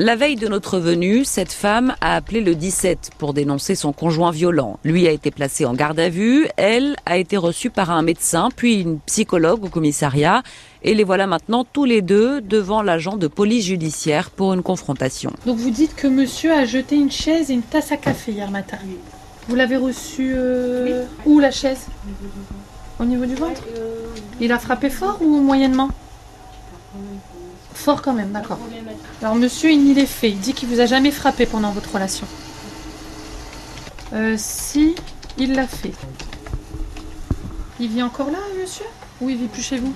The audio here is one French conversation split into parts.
La veille de notre venue, cette femme a appelé le 17 pour dénoncer son conjoint violent. Lui a été placé en garde à vue, elle a été reçue par un médecin puis une psychologue au commissariat. Et les voilà maintenant tous les deux devant l'agent de police judiciaire pour une confrontation. Donc vous dites que monsieur a jeté une chaise et une tasse à café hier matin. Vous l'avez reçu euh, où la chaise? Au niveau du ventre? Il a frappé fort ou moyennement? Fort quand même, d'accord. Alors monsieur, il nie les faits. Il dit qu'il vous a jamais frappé pendant votre relation. Euh, si, il l'a fait. Il vit encore là, monsieur? Ou il vit plus chez vous?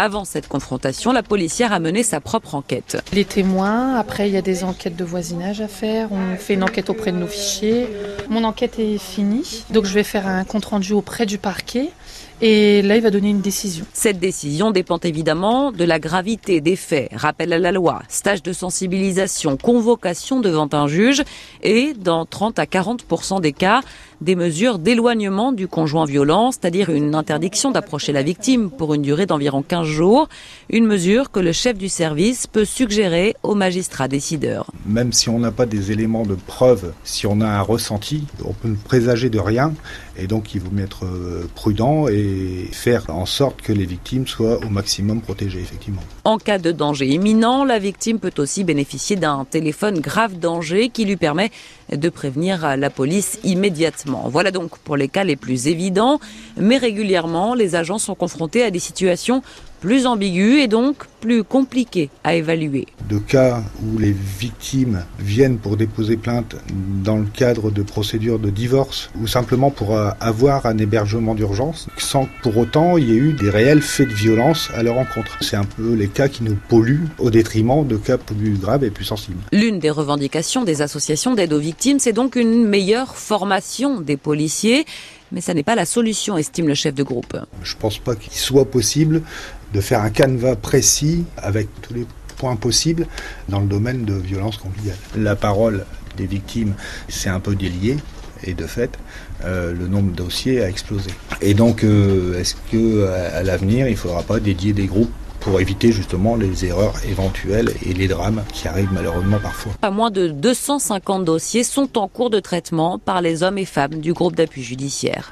Avant cette confrontation, la policière a mené sa propre enquête. Les témoins, après il y a des enquêtes de voisinage à faire, on fait une enquête auprès de nos fichiers. Mon enquête est finie, donc je vais faire un compte rendu auprès du parquet et là il va donner une décision. Cette décision dépend évidemment de la gravité des faits, rappel à la loi, stage de sensibilisation, convocation devant un juge et dans 30 à 40% des cas, des mesures d'éloignement du conjoint violent, c'est-à-dire une interdiction d'approcher la victime pour une durée d'environ 15 jours, une mesure que le chef du service peut suggérer au magistrat décideur. Même si on n'a pas des éléments de preuve, si on a un ressenti, on peut ne présager de rien et donc il vaut mieux être euh, prudent et faire en sorte que les victimes soient au maximum protégées effectivement. En cas de danger imminent, la victime peut aussi bénéficier d'un téléphone grave danger qui lui permet de prévenir la police immédiatement. Voilà donc pour les cas les plus évidents, mais régulièrement, les agents sont confrontés à des situations plus ambiguës et donc plus compliquées à évaluer. De cas où les victimes viennent pour déposer plainte dans le cadre de procédures de divorce ou simplement pour avoir un hébergement d'urgence sans que pour autant il y ait eu des réels faits de violence à leur encontre. C'est un peu les cas qui nous polluent au détriment de cas plus graves et plus sensibles. L'une des revendications des associations d'aide aux victimes, c'est donc une meilleure formation des policiers. Mais ça n'est pas la solution, estime le chef de groupe. Je ne pense pas qu'il soit possible de faire un canevas précis avec tous les points possibles dans le domaine de violence conjugale. La parole des victimes, c'est un peu délié. Et de fait, euh, le nombre de dossiers a explosé. Et donc, euh, est-ce que à, l'avenir, il ne faudra pas dédier des groupes pour éviter justement les erreurs éventuelles et les drames qui arrivent malheureusement parfois. Pas moins de 250 dossiers sont en cours de traitement par les hommes et femmes du groupe d'appui judiciaire.